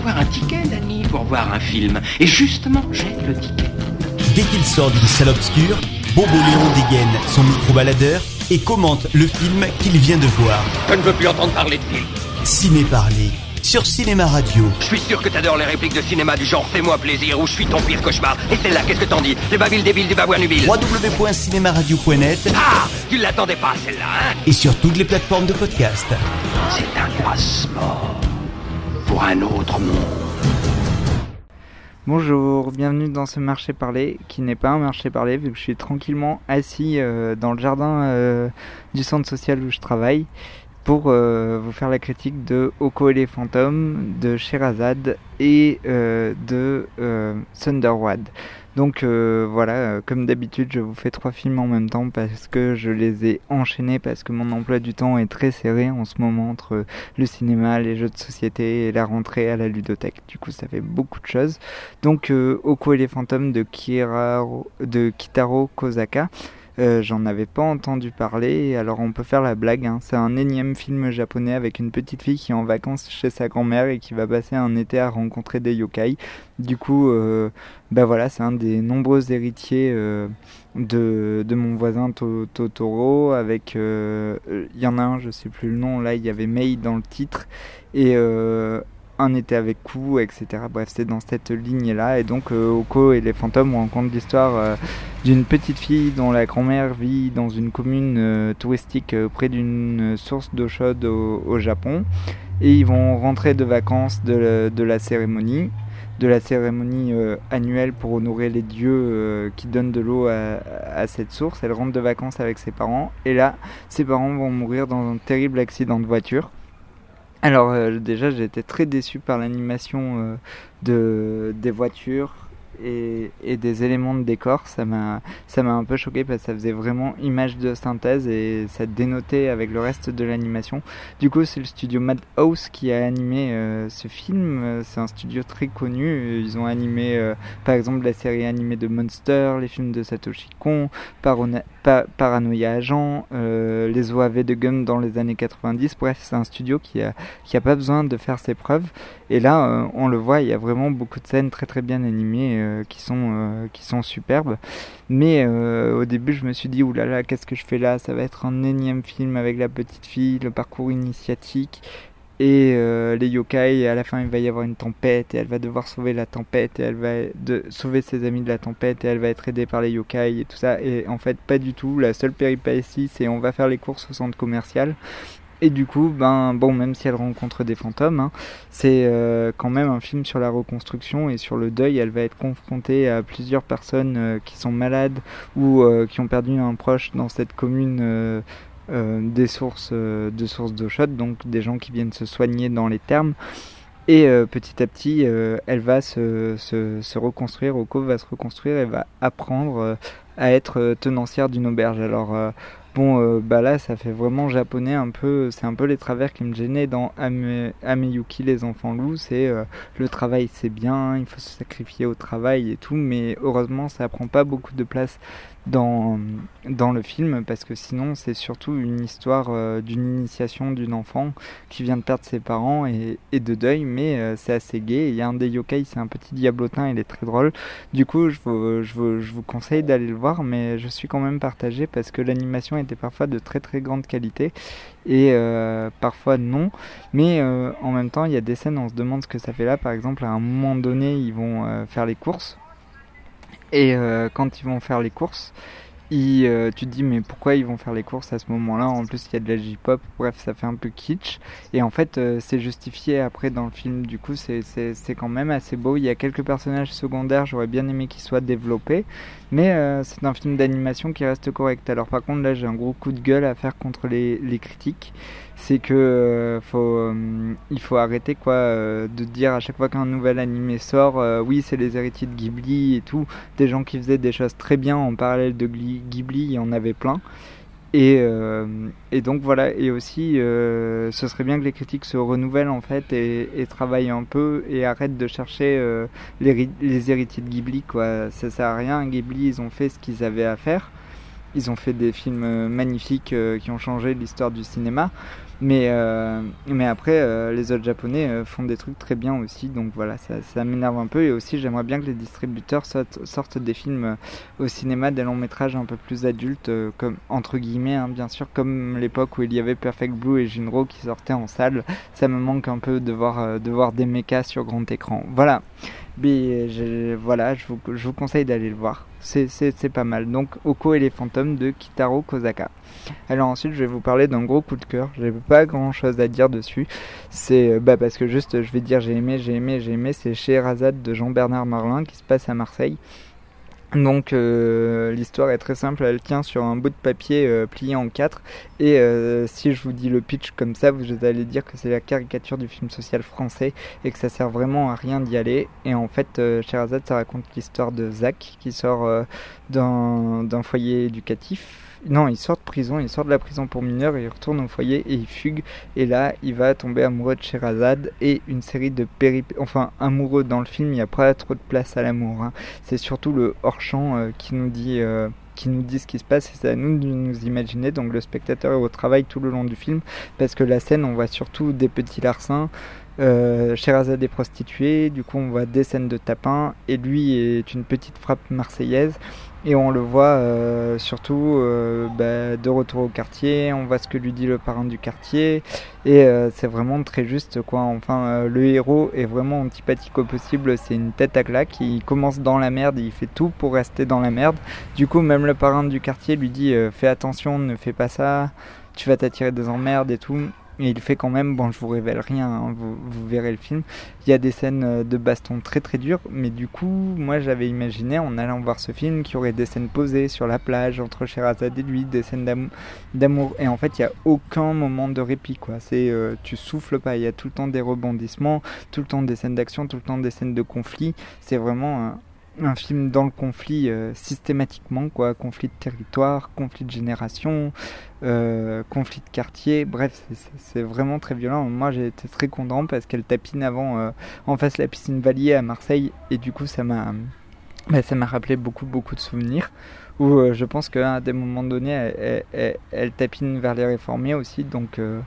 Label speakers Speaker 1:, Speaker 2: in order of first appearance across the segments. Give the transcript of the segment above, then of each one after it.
Speaker 1: avoir un ticket, Danny, pour voir un film. Et justement, j'ai le ticket.
Speaker 2: Dès qu'il sort d'une salle obscure, Bobo Léon dégaine son micro-baladeur et commente le film qu'il vient de voir.
Speaker 1: Je ne veux plus entendre parler de film.
Speaker 2: Ciné Parler sur Cinéma Radio.
Speaker 1: Je suis sûr que t'adores les répliques de cinéma du genre Fais-moi plaisir ou Je suis ton pire cauchemar. Et celle-là, qu'est-ce que t'en dis? Les babiles débiles du babouin nubile.
Speaker 2: www.cinémaradio.net
Speaker 1: Ah Tu l'attendais pas, celle-là, hein?
Speaker 2: Et sur toutes les plateformes de podcast.
Speaker 1: C'est un passeport un autre monde.
Speaker 3: Bonjour, bienvenue dans ce marché parlé qui n'est pas un marché parlé vu que je suis tranquillement assis euh, dans le jardin euh, du centre social où je travaille pour euh, vous faire la critique de Oko et les fantômes, de Sherazade et euh, de euh, Thunderwad. Donc euh, voilà, comme d'habitude, je vous fais trois films en même temps parce que je les ai enchaînés parce que mon emploi du temps est très serré en ce moment entre le cinéma, les jeux de société et la rentrée à la ludothèque. Du coup, ça fait beaucoup de choses. Donc Oko et les fantômes de, Kiraro, de Kitaro Kozaka. Euh, J'en avais pas entendu parler, alors on peut faire la blague. hein. C'est un énième film japonais avec une petite fille qui est en vacances chez sa grand-mère et qui va passer un été à rencontrer des yokai. Du coup, euh, bah voilà, c'est un des nombreux héritiers euh, de, de mon voisin To- Totoro. Avec, euh, il y en a un, je sais plus le nom. Là, il y avait Mei dans le titre et un était avec Ku, etc. Bref, c'est dans cette ligne-là. Et donc, euh, Oko et les fantômes, on raconte l'histoire. euh, d'une petite fille dont la grand-mère vit dans une commune euh, touristique près d'une source d'eau chaude au, Japon. Et ils vont rentrer de vacances de, la- cérémonie, de la cérémonie annuelle pour honorer les dieux qui donnent de l'eau à cette source. Elle rentre de vacances avec ses parents. Et là, ses parents vont mourir dans un terrible accident de voiture. Alors euh, déjà j'ai été très déçu par l'animation euh, de, des voitures et, des éléments de décor. Ça m'a un peu choqué parce que ça faisait vraiment image de synthèse et ça dénotait avec le reste de l'animation. Du coup c'est le studio Madhouse qui a animé euh, ce film. C'est un studio très connu. Ils ont animé euh, par exemple la série animée de Monster, les films de Satoshi Kon, Parona- Pa- Paranoia Agent, euh, les OAV de Gum dans les années 90. Bref, c'est un studio qui a, qui a pas besoin de faire ses preuves. Et là, euh, on le voit, il y a vraiment beaucoup de scènes très très bien animées euh, qui, sont, euh, qui sont superbes. Mais euh, au début, je me suis dit, oulala, qu'est-ce que je fais là? Ça va être un énième film avec la petite fille, le parcours initiatique et les yokai. À la fin, il va y avoir une tempête et elle va devoir sauver la tempête et elle va de, sauver ses amis de la tempête et elle va être aidée par les yokai et tout ça. Et en fait, pas du tout. La seule péripétie, c'est on va faire les courses au centre commercial. Et du coup, ben bon, même si elle rencontre des fantômes, hein, c'est euh, quand même un film sur la reconstruction et sur le deuil. Elle va être confrontée à plusieurs personnes euh, qui sont malades ou euh, qui ont perdu un proche dans cette commune des sources de sources d'eau chaude, donc des gens qui viennent se soigner dans les thermes. Et petit à petit, elle va se, se, reconstruire, Oko va se reconstruire et va apprendre à être tenancière d'une auberge. Alors bon, euh, bah là, ça fait vraiment japonais un peu. C'est un peu les travers qui me gênaient dans Ame, Ameyuki, les enfants loups. C'est euh, le travail, c'est bien, il faut se sacrifier au travail et tout, mais heureusement, ça prend pas beaucoup de place dans, dans le film parce que sinon, c'est surtout une histoire euh, d'une initiation d'une enfant qui vient de perdre ses parents et, et de deuil, mais c'est assez gai. Il y a un des yokai, c'est un petit diablotin, il est très drôle. Du coup, je vous, je vous, je vous conseille d'aller le voir, mais je suis quand même partagé parce que l'animation était parfois de très très grande qualité et euh, parfois non. Mais euh, en même temps, il y a des scènes, on se demande ce que ça fait là. Par exemple, à un moment donné, ils vont euh, faire les courses. Et quand ils vont faire les courses, tu te dis mais pourquoi ils vont faire les courses à ce moment-là? En plus, il y a de la J-pop, bref, ça fait un peu kitsch. Et en fait, c'est justifié après dans le film. Du coup, c'est quand même assez beau. Il y a quelques personnages secondaires, j'aurais bien aimé qu'ils soient développés. Mais euh, c'est un film d'animation qui reste correct. Alors par contre, là, j'ai un gros coup de gueule à faire contre les, les critiques. C'est que euh, faut, euh, il faut arrêter quoi de dire à chaque fois qu'un nouvel animé sort, oui, c'est les héritiers de Ghibli et tout. Des gens qui faisaient des choses très bien en parallèle de Ghibli, il y en avait plein. Et, euh, et donc voilà, et aussi euh, ce serait bien que les critiques se renouvellent en fait et, travaillent un peu et arrêtent de chercher euh, les, les héritiers de Ghibli quoi. Ça sert à rien, Ghibli ils ont fait ce qu'ils avaient à faire. Ils ont fait des films magnifiques qui ont changé l'histoire du cinéma. Mais, euh, mais après, euh, les autres japonais euh, font des trucs très bien aussi, donc voilà, ça, m'énerve un peu. Et aussi, j'aimerais bien que les distributeurs sortent, sortent des films au cinéma, des longs métrages un peu plus adultes, comme entre guillemets, hein, bien sûr, comme l'époque où il y avait Perfect Blue et Junro qui sortaient en salle. Ça me manque un peu de voir, de voir des mechas sur grand écran. Voilà. Mais je, voilà, je vous, conseille d'aller le voir. C'est pas mal. Donc, Oko et les fantômes de Kitaro Kozaka. Alors ensuite, je vais vous parler d'un gros coup de cœur. J'ai pas grand chose à dire dessus. C'est bah, parce que juste, je vais dire j'ai aimé, j'ai aimé, j'ai aimé. C'est chez Razad de Jean-Bernard Marlin qui se passe à Marseille. Donc euh, l'histoire est très simple, elle tient sur un bout de papier euh, plié en quatre. Et euh, si je vous dis le pitch comme ça, vous allez dire que c'est la caricature du film social français et que ça sert vraiment à rien d'y aller. Et en fait, Sherazade, ça raconte l'histoire de Zach qui sort d'un foyer éducatif non, il sort de prison, il sort de la prison pour mineurs, il retourne au foyer et il fugue. Et là, il va tomber amoureux de Sherazade et une série de péripéties. Enfin, amoureux dans le film, il n'y a pas trop de place à l'amour. Hein. C'est surtout le hors-champ euh, qui nous dit. Euh, qui nous dit ce qui se passe et c'est à nous de nous imaginer donc le spectateur est au travail tout le long du film parce que la scène on voit surtout des petits larcins euh, Sherazade est prostituée, du coup on voit des scènes de tapin et lui est une petite frappe marseillaise et on le voit euh, surtout euh, bah, de retour au quartier, on voit ce que lui dit le parrain du quartier, et euh, c'est vraiment très juste quoi. Enfin, le héros est vraiment antipathique au possible, c'est une tête à claque, il commence dans la merde, il fait tout pour rester dans la merde. Du coup, même le parrain du quartier lui dit fais attention, ne fais pas ça, tu vas t'attirer des emmerdes et tout. Et il fait quand même, bon je vous révèle rien, hein, vous, verrez le film, il y a des scènes euh, de baston très très dures, mais du coup moi j'avais imaginé en allant voir ce film qu'il y aurait des scènes posées sur la plage entre Sherazade et lui, des scènes d'amour, et en fait il n'y a aucun moment de répit quoi, c'est euh, tu souffles pas, il y a tout le temps des rebondissements, tout le temps des scènes d'action, tout le temps des scènes de conflit, c'est vraiment un film dans le conflit euh, systématiquement, quoi. Conflit de territoire, conflit de génération, euh, conflit de quartier. Bref, c'est vraiment très violent. Moi, j'ai été très content parce qu'elle tapine avant euh, en face la piscine Valier à Marseille et du coup, ça m'a bah, ça m'a rappelé beaucoup beaucoup de souvenirs où euh, je pense qu'à des moments donnés, elle, tapine vers les réformés aussi. Donc euh,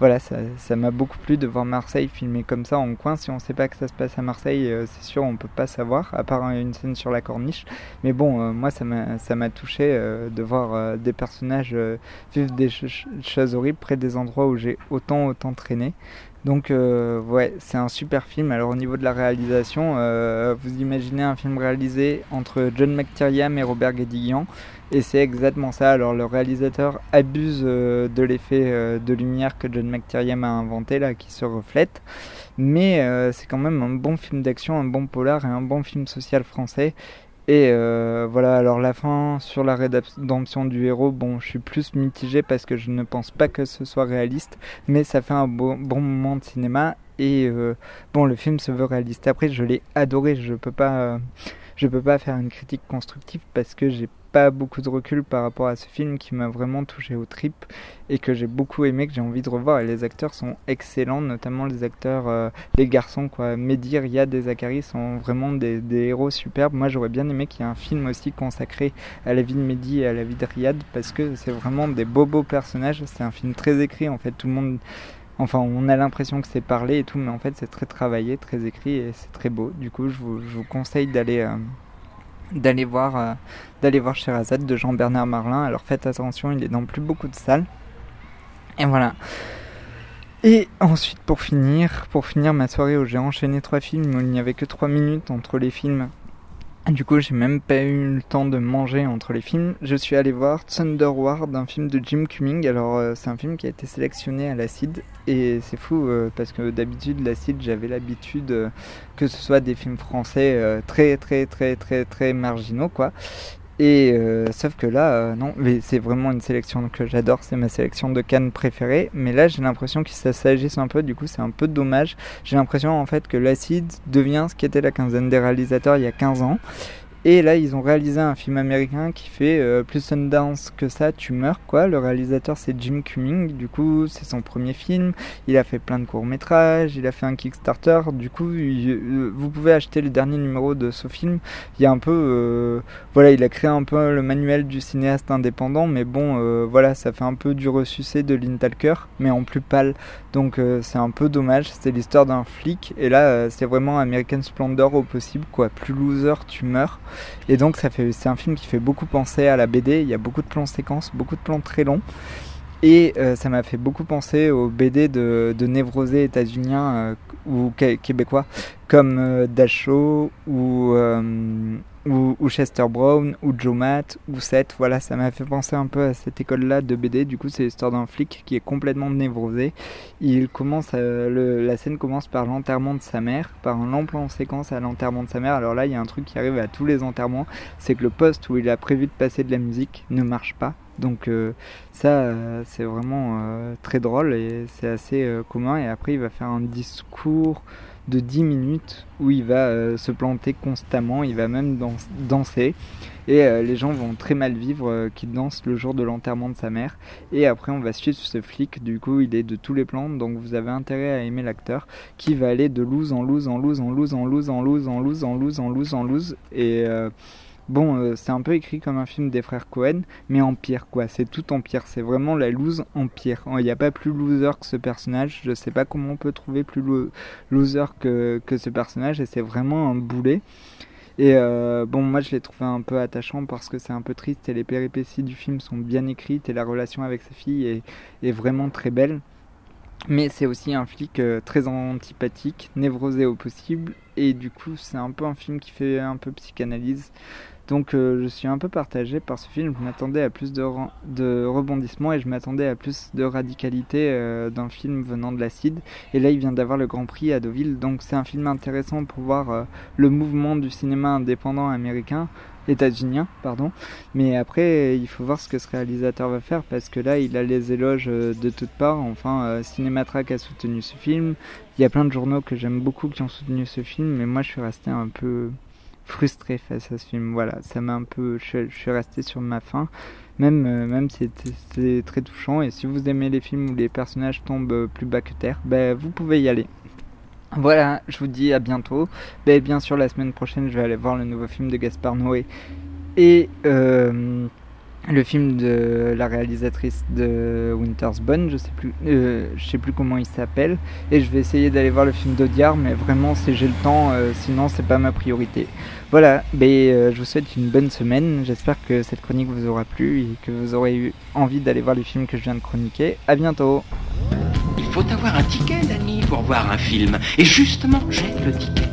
Speaker 3: voilà, ça m'a beaucoup plu de voir Marseille filmé comme ça en coin. Si on ne sait pas que ça se passe à Marseille, euh, c'est sûr, on peut pas savoir, à part une scène sur la corniche. Mais bon, moi, ça m'a touché de voir des personnages vivre des choses horribles près des endroits où j'ai autant, autant traîné. Donc euh, ouais, c'est un super film. Alors au niveau de la réalisation, euh, vous imaginez un film réalisé entre John McTiernan et Robert Guédiguian, et c'est exactement ça. Alors le réalisateur abuse euh, de l'effet de lumière que John McTiernan a inventé là, qui se reflète, mais c'est quand même un bon film d'action, un bon polar et un bon film social français. Et euh, voilà, alors la fin sur la rédemption du héros, bon, je suis plus mitigé parce que je ne pense pas que ce soit réaliste, mais ça fait un bon, bon moment de cinéma. Et euh, bon, le film se veut réaliste. Après, je l'ai adoré, je peux pas, euh, je peux pas faire une critique constructive parce que j'ai pas beaucoup de recul par rapport à ce film qui m'a vraiment touché aux tripes et que j'ai beaucoup aimé, que j'ai envie de revoir. Et les acteurs sont excellents, notamment les acteurs, euh, les garçons, quoi. Mehdi, Riyad et Zachary sont vraiment des, héros superbes. Moi, j'aurais bien aimé qu'il y ait un film aussi consacré à la vie de Mehdi et à la vie de Riyad parce que c'est vraiment des beaux, beaux personnages. C'est un film très écrit, en fait, tout le monde. Enfin, on a l'impression que c'est parlé et tout, mais en fait, c'est très travaillé, très écrit et c'est très beau. Du coup, je vous, conseille d'aller. Euh, d'aller voir, euh, de Jean-Bernard Marlin. Alors faites attention, il est dans plus beaucoup de salles. Et voilà. Et ensuite, pour finir, pour finir ma soirée où j'ai enchaîné trois films où il n'y avait que trois minutes entre les films du coup, j'ai même pas eu le temps de manger entre les films. Je suis allé voir Thunderward, un film de Jim Cumming. Alors, euh, c'est un film qui a été sélectionné à l'acide. Et c'est fou euh, parce que d'habitude, l'acide, j'avais l'habitude euh, que ce soit des films français très, très, très, très, très marginaux, quoi. Et euh, sauf que là, euh, non, mais c'est vraiment une sélection que j'adore, c'est ma sélection de Cannes préférée. Mais là, j'ai l'impression qu'il s'agisse un peu, du coup, c'est un peu dommage. J'ai l'impression en fait que l'acide devient ce qu'était la quinzaine des réalisateurs il y a 15 ans. Et là, ils ont réalisé un film américain qui fait euh, plus Sundance que ça, tu meurs quoi. Le réalisateur c'est Jim Cumming, du coup c'est son premier film. Il a fait plein de courts métrages, il a fait un Kickstarter. Du coup, euh, vous pouvez acheter le dernier numéro de ce film. Il y a un peu, euh, voilà, il a créé un peu le manuel du cinéaste indépendant, mais bon, voilà, ça fait un peu du ressucé de Lintalker, mais en plus pâle. Donc c'est un peu dommage. C'est l'histoire d'un flic, et là c'est vraiment American Splendor au possible quoi. Plus loser, tu meurs. Et donc c'est un film qui fait beaucoup penser à la BD. Il y a beaucoup de plans séquences, beaucoup de plans très longs. Et euh, ça m'a fait beaucoup penser aux BD de, névrosés états-uniens euh, ou québécois comme euh, ou, ou, Chester Brown ou Joe Matt ou Seth. Voilà, ça m'a fait penser un peu à cette école-là de BD. Du coup, c'est l'histoire d'un flic qui est complètement névrosé. Il commence, le, la scène commence par l'enterrement de sa mère, par un long plan séquence à l'enterrement de sa mère. Alors là, il y a un truc qui arrive à tous les enterrements, c'est que le poste où il a prévu de passer de la musique ne marche pas. Donc euh, ça, c'est vraiment euh, très drôle et c'est assez euh, commun. Et après, il va faire un discours de 10 minutes où il va se planter constamment, il va même danser. Et les gens vont très mal vivre qu'il danse le jour de l'enterrement de sa mère. Et après, on va suivre ce flic. Du coup, il est de tous les plans. Donc, vous avez intérêt à aimer l'acteur qui va aller de loose en loose en loose en loose en loose en loose en loose en loose en loose en loose. Et Bon, euh, c'est un peu écrit comme un film des frères Cohen, mais en pire, quoi. C'est tout en pire. C'est vraiment la loose en pire. Il n'y a pas plus loser que ce personnage. Je sais pas comment on peut trouver plus loser que, ce personnage, et c'est vraiment un boulet. Et euh, bon, moi je l'ai trouvé un peu attachant parce que c'est un peu triste et les péripéties du film sont bien écrites et la relation avec sa fille est, est vraiment très belle. Mais c'est aussi un flic euh, très antipathique, névrosé au possible, et du coup c'est un peu un film qui fait un peu psychanalyse. Donc euh, je suis un peu partagé par ce film. Je m'attendais à plus de, rebondissements et je m'attendais à plus de radicalité euh, d'un film venant de l'acide. Et là, il vient d'avoir le Grand Prix à Deauville. Donc c'est un film intéressant pour voir euh, le mouvement du cinéma indépendant américain états-unien, pardon. Mais après, il faut voir ce que ce réalisateur va faire parce que là, il a les éloges de toutes parts. Enfin, Cinématrack a soutenu ce film. Il y a plein de journaux que j'aime beaucoup qui ont soutenu ce film, mais moi, je suis resté un peu frustré face à ce film. Voilà, ça m'a un peu. Je, suis resté sur ma faim. Même, euh, même c'est très touchant. Et si vous aimez les films où les personnages tombent euh, plus bas que terre, ben, vous pouvez y aller. Voilà, je vous dis à bientôt. Ben, bien sûr, la semaine prochaine, je vais aller voir le nouveau film de Gaspard Noé. Et. Euh, le film de la réalisatrice de Winter's Bone, je sais plus, euh, je sais plus comment il s'appelle, et je vais essayer d'aller voir le film d'Audiard, mais vraiment si j'ai le temps, euh, sinon c'est pas ma priorité. Voilà, ben, euh, je vous souhaite une bonne semaine, j'espère que cette chronique vous aura plu et que vous aurez eu envie d'aller voir les films que je viens de chroniquer. À bientôt.
Speaker 1: Il faut avoir un ticket, Danny, pour voir un film, et justement j'ai le ticket.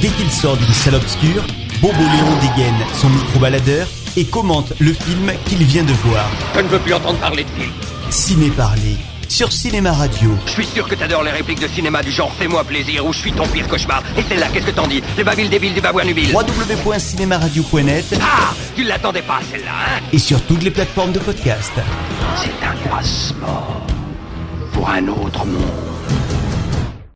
Speaker 2: Dès qu'il sort d'une salle obscure, Bobo Léon dégaine son micro-baladeur et commente le film qu'il vient de voir.
Speaker 1: Je ne veux plus entendre parler de film.
Speaker 2: Ciné Parler sur Cinéma Radio.
Speaker 1: Je suis sûr que t'adores les répliques de cinéma du genre Fais-moi plaisir ou Je suis ton pire cauchemar. Et celle-là, qu'est-ce que t'en dis? Les babilles des villes du Babouanubile.
Speaker 2: www.cinémaradio.net
Speaker 1: Ah Tu l'attendais pas celle-là, hein?
Speaker 2: Et sur toutes les plateformes de podcast.
Speaker 1: C'est un passeport pour un autre monde.